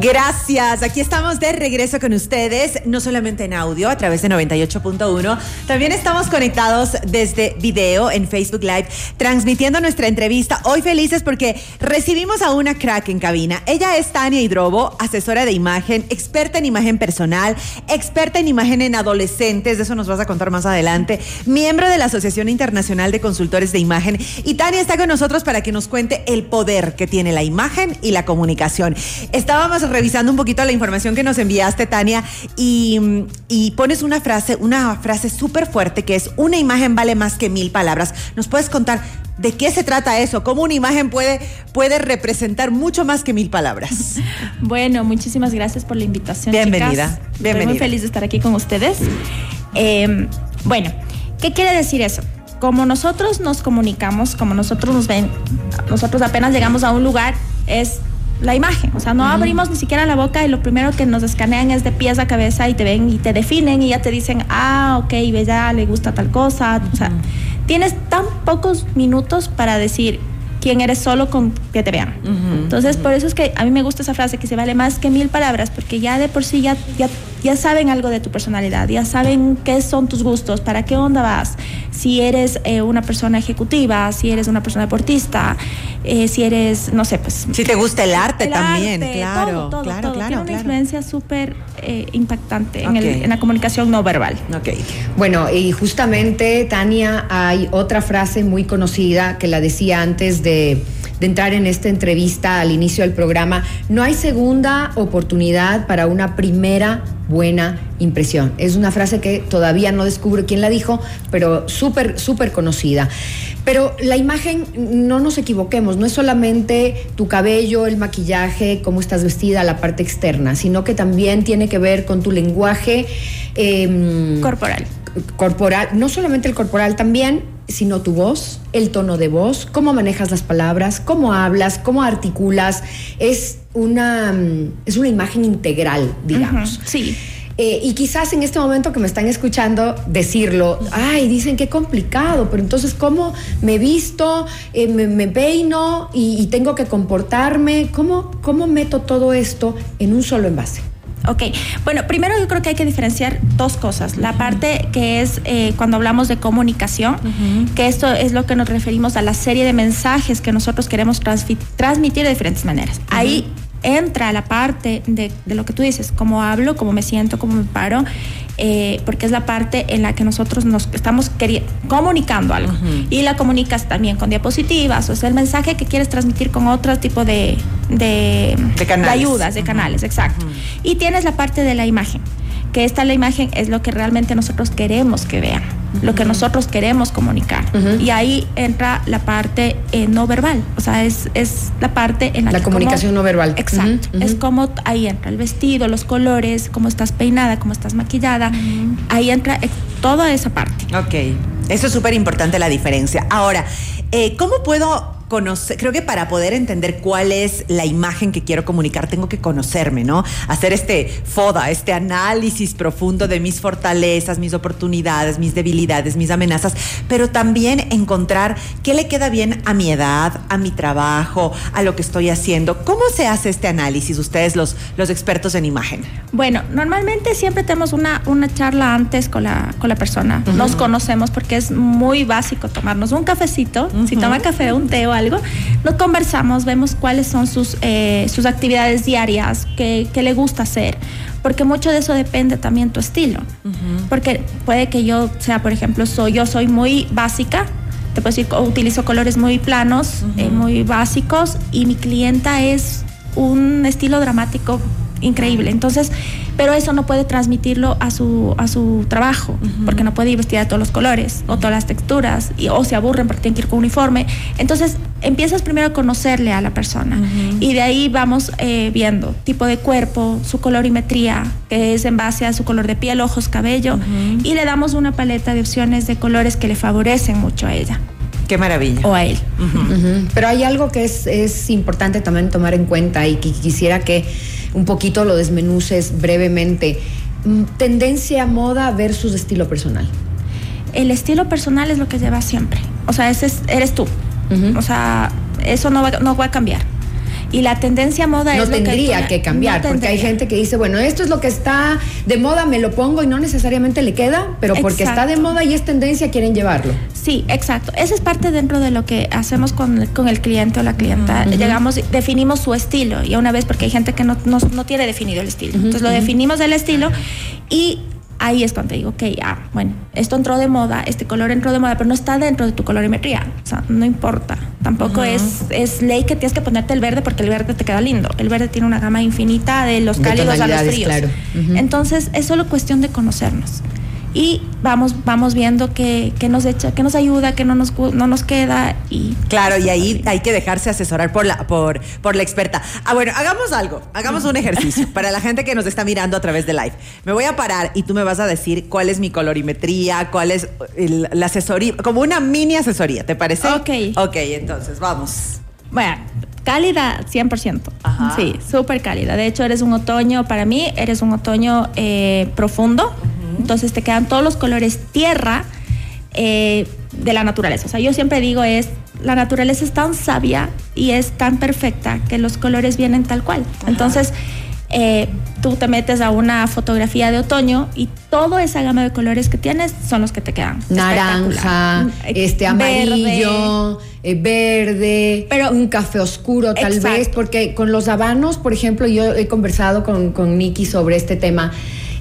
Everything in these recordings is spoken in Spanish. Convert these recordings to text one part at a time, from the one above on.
Gracias. Aquí estamos de regreso con ustedes, no solamente en audio a través de 98.1, también estamos conectados desde video en Facebook Live, transmitiendo nuestra entrevista. Hoy felices porque recibimos a una crack en cabina. Ella es Tania Hidrobo, asesora de imagen, experta en imagen personal, experta en imagen en adolescentes, de eso nos vas a contar más adelante, miembro de la Asociación Internacional de Consultores de Imagen. Y Tania está con nosotros para que nos cuente el poder que tiene la imagen y la comunicación. Estábamos revisando un poquito la información que nos enviaste, Tania, y, pones una frase, una frase súper fuerte que es una imagen vale más que mil palabras. ¿Nos puedes contar de qué se trata eso? ¿Cómo una imagen puede, puede representar mucho más que mil palabras? Bueno, muchísimas gracias por la invitación. Bienvenida. Bienvenida. Estoy muy feliz de estar aquí con ustedes. Eh, bueno, ¿qué quiere decir eso? Como nosotros nos comunicamos, como nosotros nos ven, nosotros apenas llegamos a un lugar, es la imagen. O sea, no abrimos ni siquiera la boca y lo primero que nos escanean es de pies a cabeza y te ven y te definen y ya te dicen, ah, ok, ya, le gusta tal cosa. O sea, tienes tan pocos minutos para decir quién eres solo con que te vean. Entonces, por eso es que a mí me gusta esa frase que se vale más que mil palabras, porque ya de por sí ya, ya, ya saben algo de tu personalidad, ya saben qué son tus gustos, para qué onda vas, si eres eh, una persona ejecutiva, si eres una persona deportista, eh, si eres, no sé, pues... Si te gusta el arte también, claro, todo, claro, claro. Tiene una influencia súper eh, impactante en, el, en, la comunicación no verbal. Ok. Bueno, y justamente, Tania, hay otra frase muy conocida que la decía antes de de, entrar en esta entrevista al inicio del programa, no hay segunda oportunidad para una primera buena impresión. Es una frase que todavía no descubro quién la dijo, pero súper, súper conocida. Pero la imagen, no nos equivoquemos, no es solamente tu cabello, el maquillaje, cómo estás vestida, la parte externa, sino que también tiene que ver con tu lenguaje eh, corporal. Corporal, no solamente el corporal, también sino tu voz, el tono de voz, cómo manejas las palabras, cómo hablas, cómo articulas. Es una, mm, es una imagen integral, digamos. sí. Eh, y quizás en este momento que me están escuchando decirlo, ay, dicen qué complicado, pero entonces, ¿cómo me visto, eh, me, peino y, y, tengo que comportarme? ¿Cómo, ¿Cómo meto todo esto en un solo envase? Ok, bueno, primero yo creo que hay que diferenciar dos cosas. La parte que es eh, cuando hablamos de comunicación, que esto es lo que nos referimos a la serie de mensajes que nosotros queremos transmitir de diferentes maneras. Ahí entra la parte de, lo que tú dices, cómo hablo, cómo me siento, cómo me paro, eh, porque es la parte en la que nosotros nos estamos comunicando algo. Y la comunicas también con diapositivas, o sea, el mensaje que quieres transmitir con otro tipo de, de, ayudas, de canales, exacto. Y tienes la parte de la imagen, que esta la imagen es lo que realmente nosotros queremos que vean lo que nosotros queremos comunicar. Y ahí entra la parte eh, no verbal, o sea, es, es la parte en la, la comunicación no verbal. Exacto, es como ahí entra el vestido, los colores, cómo estás peinada, cómo estás maquillada, ahí entra eh, toda esa parte. Ok, eso es súper importante la diferencia. Ahora, eh, ¿cómo puedo creo que para poder entender cuál es la imagen que quiero comunicar, tengo que conocerme, ¿no? Hacer este FODA, este análisis profundo de mis fortalezas, mis oportunidades, mis debilidades, mis amenazas, pero también encontrar qué le queda bien a mi edad, a mi trabajo, a lo que estoy haciendo. ¿Cómo se hace este análisis, ustedes los, los expertos en imagen? Bueno, normalmente siempre tenemos una, una charla antes con la, con la persona. Nos conocemos porque es muy básico tomarnos un cafecito, si toma café, un té o algo, nos conversamos, vemos cuáles son sus, eh, sus actividades diarias, qué, le gusta hacer, porque mucho de eso depende también tu estilo. Porque puede que yo sea, por ejemplo, soy, yo soy muy básica, te puedo decir, utilizo colores muy planos, eh, muy básicos, y mi clienta es un estilo dramático increíble. Entonces, pero eso no puede transmitirlo a su, a su trabajo, porque no puede ir vestida de todos los colores o todas las texturas, y, o se aburren porque tienen que ir con uniforme. Entonces, empiezas primero a conocerle a la persona y de ahí vamos eh, viendo tipo de cuerpo, su colorimetría, que es en base a su color de piel, ojos, cabello, y le damos una paleta de opciones de colores que le favorecen mucho a ella. Qué maravilla. O a él. Pero hay algo que es, es importante también tomar en cuenta y que quisiera que un poquito lo desmenuces brevemente. Mm, tendencia moda versus estilo personal. El estilo personal es lo que lleva siempre. O sea, ese eres tú. O sea, eso no va, no va a cambiar. Y la tendencia moda no es lo que tendría que, cambiar, no porque hay tendría. gente que dice, bueno, esto es lo que está de moda, me lo pongo y no necesariamente le queda, pero porque está de moda y es tendencia, quieren llevarlo. Sí, exacto. Esa es parte dentro de lo que hacemos con, con el cliente o la clienta. Llegamos, definimos su estilo. Y una vez, porque hay gente que no, no, no tiene definido el estilo. Entonces lo definimos el estilo y ahí es cuando te digo, ok, ah, bueno, esto entró de moda, este color entró de moda, pero no está dentro de tu colorimetría. O sea, no importa. Tampoco es, es ley que tienes que ponerte el verde porque el verde te queda lindo. El verde tiene una gama infinita de los De cálidos a los fríos. claro. Entonces, es solo cuestión de conocernos. Y vamos, vamos viendo qué, qué nos echa, qué nos ayuda, qué no nos, no nos queda. Y Claro, y ahí hay que dejarse asesorar por la, por, por la experta. Ah, bueno, hagamos algo, hagamos un ejercicio para la gente que nos está mirando a través de live. Me voy a parar y tú me vas a decir cuál es mi colorimetría, cuál es el- la asesoría, como una mini asesoría, ¿te parece? Ok. Ok, entonces vamos. bueno, cálida 100%. Ajá. Sí, súper cálida. De hecho, eres un otoño, para mí, eres un otoño eh, profundo. Entonces te quedan todos los colores tierra eh, de la naturaleza. O sea, yo siempre digo es, la naturaleza es tan sabia y es tan perfecta que los colores vienen tal cual. Entonces, eh, tú te metes a una fotografía de otoño y toda esa gama de colores que tienes son los que te quedan. Naranja, este Verde. amarillo, eh, verde, Pero- un café oscuro tal Exacto. vez, porque con los habanos, por ejemplo, yo he conversado con, con Nikki sobre este tema.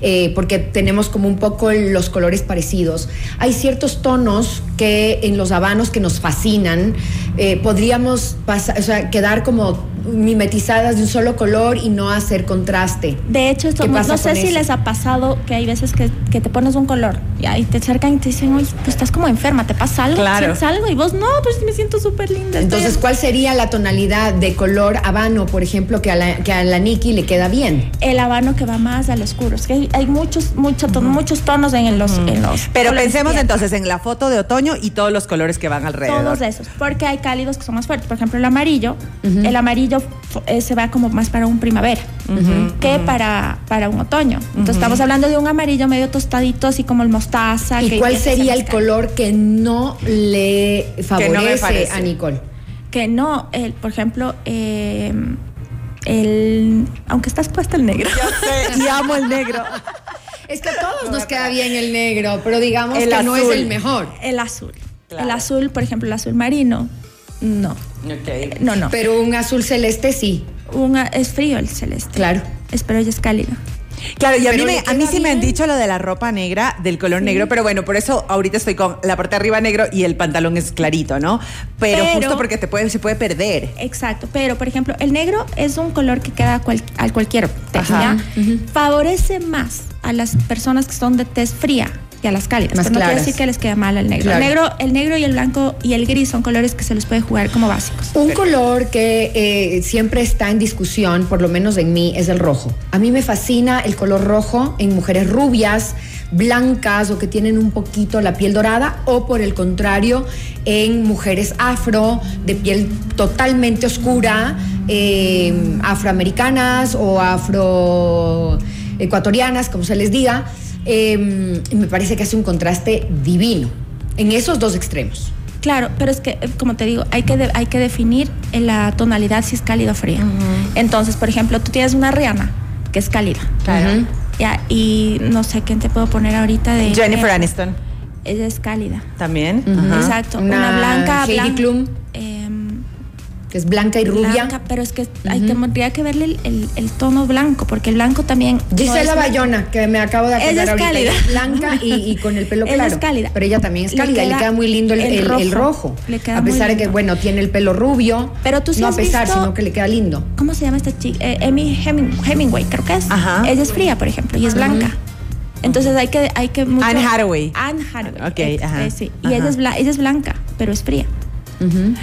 Eh, porque tenemos como un poco los colores parecidos. Hay ciertos tonos que en los habanos que nos fascinan, eh, podríamos pasar, o sea, quedar como mimetizadas de un solo color y no hacer contraste. De hecho, esto ¿Qué no, no sé si eso? les ha pasado que hay veces que, que te pones un color y ahí te acercan y te dicen, oye, pues estás como enferma, ¿te pasa algo? Claro. ¿Sientes algo? Y vos, no, pues me siento súper linda. Entonces, en-". ¿cuál sería la tonalidad de color habano, por ejemplo, que a la, que a la Nikki le queda bien? el habano que va más al oscuro. Es que hay, hay muchos, mucho muchos tonos en los, en los Pero pensemos entonces en la foto de otoño y todos los colores que van alrededor. Todos esos, porque hay cálidos que son más fuertes. Por ejemplo, el amarillo, el amarillo eh, se va como más para un primavera que para, para un otoño. Entonces estamos hablando de un amarillo medio tostadito, así como el mostaza. ¿Y que cuál sería el color que no le favorece a Nicole? Que no, el, por ejemplo, eh, el, aunque estás puesta el negro. Yo sé, y amo el negro. Es que a todos nos queda bien el negro, pero digamos El que no es el mejor. El azul. Claro. El azul, por ejemplo, el azul marino. No, no, no. Pero un azul celeste sí, Una- es frío el celeste. claro. Es, pero ella es cálida. Claro, y a mí, me- a mí sí me han dicho lo de la ropa negra, del color negro, pero bueno, por eso ahorita estoy con la parte de arriba negro y el pantalón es clarito, ¿no? Pero, Pero- justo porque te puede, se puede perder. Exacto, pero por ejemplo, el negro es un color que queda a, cual- a cualquier tez, Ajá. ¿ya? Favorece más a las personas que son de tez fría y a las cálidas. Más pero no quiere claras. decir que les queda mal el negro. Claro. El negro. El negro y el blanco y el gris son colores que se les puede jugar como básicos. Un color que eh, siempre está en discusión, por lo menos en mí, es el rojo. A mí me fascina el color rojo en mujeres rubias, blancas o que tienen un poquito la piel dorada, o por el contrario, en mujeres afro, de piel totalmente oscura, eh, afroamericanas o afroecuatorianas, como se les diga. Eh, me parece que hace un contraste divino en esos dos extremos. Claro, pero es que, eh, como te digo, hay que, de- hay que definir en la tonalidad si es cálida o fría. Entonces, por ejemplo, tú tienes una Rihanna que es cálida. Claro. Ya, y no sé quién te puedo poner ahorita de. Jennifer eh, Aniston Ella es cálida. también. Exacto. Una Una, blanca. Heidi blan- Klum. em, que es blanca y rubia. Blanca, pero es que hay que, tendría que verle el, el- el tono blanco, porque el blanco también. no Gisela es- Bayona, que me acabo de acordar Ella es ahorita. cálida. ella es blanca y, y con el pelo Ella claro. es cálida. Pero ella también es Le cálida y le queda queda muy lindo el, el rojo. rojo. Le queda a muy pesar de que, bueno, tiene el pelo rubio. Pero tú sí No a pesar, visto- sino que le queda lindo. ¿Cómo se llama esta chica? Eh, Amy Heming- Hemingway, creo que es. Ajá. Ella es fría, por ejemplo, y es blanca. Entonces hay que, hay que mucho- Anne Hathaway. Anne Hathaway. Ok, eh, ajá, eh, sí. Y ajá. ella es, bla- ella es blanca, pero es fría.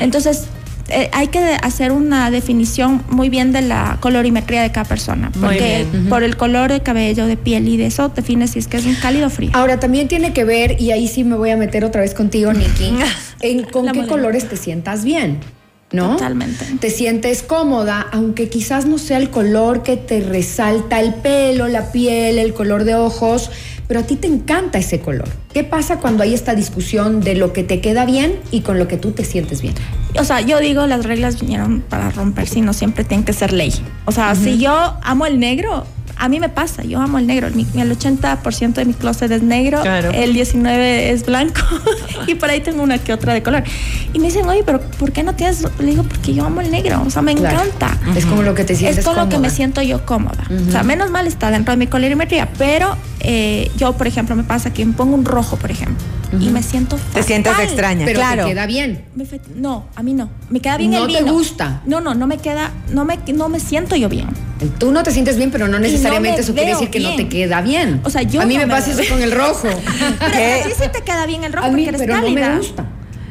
Entonces, eh, hay que hacer una definición muy bien de la colorimetría de cada persona. Muy Porque por el color de cabello, de piel y de eso defines si es que es un cálido o frío. Ahora, también tiene que ver, y ahí sí me voy a meter otra vez contigo, Nikki, en con La qué molina. colores te sientas bien. ¿No? Totalmente. Te sientes cómoda, aunque quizás no sea el color que te resalta el pelo, la piel, el color de ojos, pero a ti te encanta ese color. ¿Qué pasa cuando hay esta discusión de lo que te queda bien y con lo que tú te sientes bien? O sea, yo digo, las reglas vinieron para romperse y no siempre tienen que ser ley. O sea, si yo amo el negro, a mí me pasa, yo amo el negro. el 80% de mi closet es negro, el 19% es blanco y por ahí tengo una que otra de color. Y me dicen, oye, pero ¿por qué no tienes? Le digo, porque yo amo el negro, o sea, me encanta. Es como lo que te sientes Es con lo que me siento yo cómoda. O sea, menos mal está dentro de mi colorimetría, pero eh, yo, por ejemplo, me pasa que me pongo un rojo, por ejemplo, y me siento Te sientes extraña, pero claro. te queda bien. no, a mí no. Me queda bien el vino. ¿No te gusta? No, no, no me queda, no me, no me siento yo bien. Tú no te sientes bien, pero no necesariamente eso quiere decir que no te queda bien. O sea, yo a mí me, pasa eso con el rojo. pero sí, sí te queda bien el rojo a mí, porque eres pero cálida. no me gusta.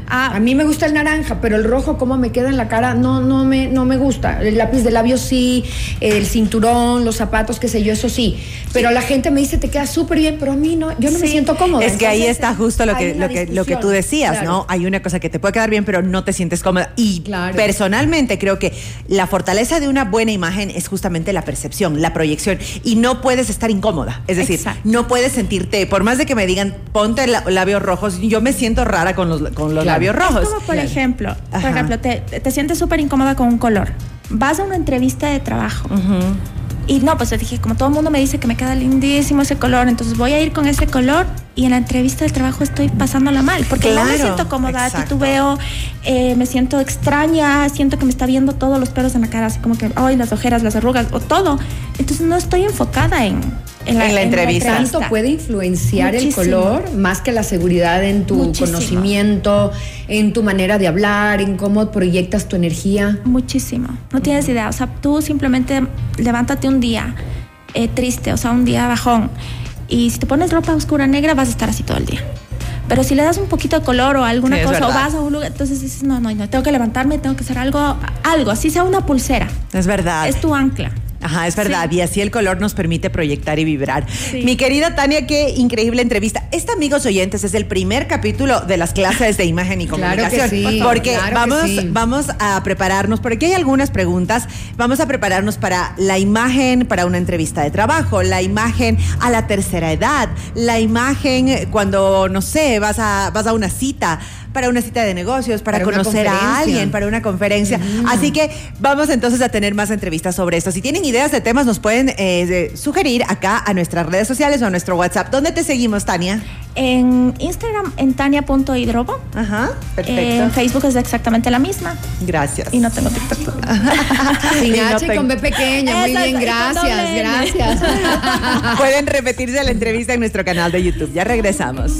Ah. A mí me gusta el naranja, pero el rojo, como me queda en la cara, no, no, me, no me gusta. El lápiz de labio sí, el cinturón, los zapatos, qué sé yo, eso sí. Pero la gente me dice, te queda súper bien, pero a mí no, yo no me siento cómoda. Es que ahí está justo lo que, lo que, lo que tú decías, ¿no? Hay una cosa que te puede quedar bien, pero no te sientes cómoda. Y personalmente creo que la fortaleza de una buena imagen es justamente la percepción, la proyección. Y no puedes estar incómoda. Es decir, no puedes sentirte, por más de que me digan, ponte labios rojos, yo me siento rara con los, con los labios rojos. Es como, por ejemplo, por ejemplo, te, te, sientes súper incómoda con un color. Vas a una entrevista de trabajo. Y no, pues dije, como todo el mundo me dice que me queda lindísimo ese color, entonces voy a ir con ese color y en la entrevista de trabajo estoy pasándola mal, porque no me siento cómoda, titubeo, eh, me siento extraña, siento que me está viendo todos los pelos en la cara, así como que, ay, las ojeras, las arrugas, o todo. Entonces no estoy enfocada en, en la, entrevista. ¿Tanto puede influenciar el color más que la seguridad en tu conocimiento, en tu manera de hablar, en cómo proyectas tu energía? Muchísimo. No tienes idea. O sea, tú simplemente levántate un día eh, triste, o sea, un día bajón. Y si te pones ropa oscura negra, vas a estar así todo el día. Pero si le das un poquito de color o alguna cosa o vas a un lugar, entonces dices, no, no, no, tengo que levantarme, tengo que hacer algo, algo, así sea una pulsera. Es verdad. Es tu ancla. Ajá, es verdad. Y así el color nos permite proyectar y vibrar. Mi querida Tania, qué increíble entrevista. Este, amigos oyentes, es el primer capítulo de las clases de imagen y comunicación. porque vamos, vamos a prepararnos, porque hay algunas preguntas. Vamos a prepararnos para la imagen para una entrevista de trabajo, la imagen a la tercera edad, la imagen cuando, no sé, vas a, vas a una cita para una cita de negocios, para, conocer a alguien, para una conferencia. Así que vamos entonces a tener más entrevistas sobre esto. Si tienen ideas de temas, nos pueden eh, sugerir acá a nuestras redes sociales o a nuestro WhatsApp. ¿Dónde te seguimos, Tania? En Instagram, en tania.hidrobo. Ajá, perfecto. En Facebook es exactamente la misma. Gracias. Y no tengo TikTok. Sin H con B pequeña. Muy bien, gracias, gracias. Pueden repetirse la entrevista en nuestro canal de YouTube. Ya regresamos.